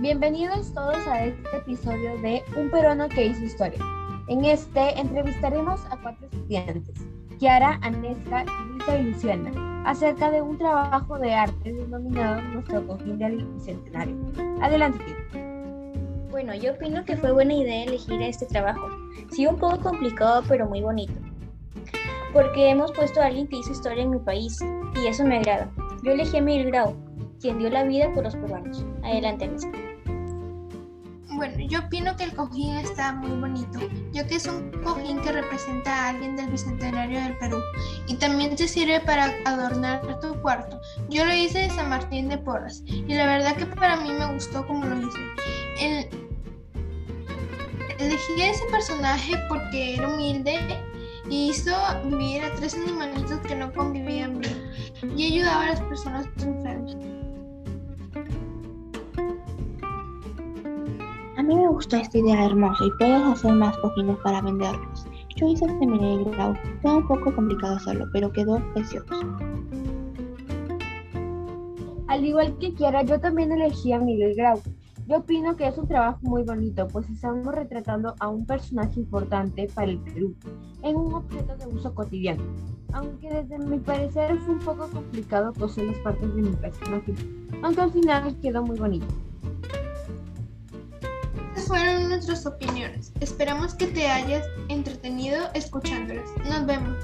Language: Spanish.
Bienvenidos todos a este episodio de Un peruano que hizo historia. En este entrevistaremos a cuatro estudiantes, Kiara, Anesca, Luisa y Luciana, acerca de un trabajo de arte denominado Nuestro Cojín del Bicentenario. Adelante, Bueno, yo opino que fue buena idea elegir este trabajo. Sí, un poco complicado, pero muy bonito. Porque hemos puesto a alguien que hizo historia en mi país, y eso me agrada. Yo elegí a Miguel Grau, quien dio la vida por los peruanos. Adelante, Anesca. Bueno, yo opino que el cojín está muy bonito, ya que es un cojín que representa a alguien del Bicentenario del Perú y también te sirve para adornar tu cuarto. Yo lo hice de San Martín de Porras y la verdad que para mí me gustó como lo hice. El- Elegí a ese personaje porque era humilde y hizo vivir a tres animalitos que no convivían bien y ayudaba a las personas mí me gustó esta idea hermosa y puedes hacer más cojines para venderlos. Yo hice este Grau, fue un poco complicado hacerlo, pero quedó precioso. Al igual que Kiara, yo también elegí a Miguel Grau. Yo opino que es un trabajo muy bonito, pues estamos retratando a un personaje importante para el Perú, en un objeto de uso cotidiano. Aunque desde mi parecer fue un poco complicado coser las partes de mi personaje, aunque al final quedó muy bonito. Nuestras opiniones. Esperamos que te hayas entretenido escuchándolas. Nos vemos.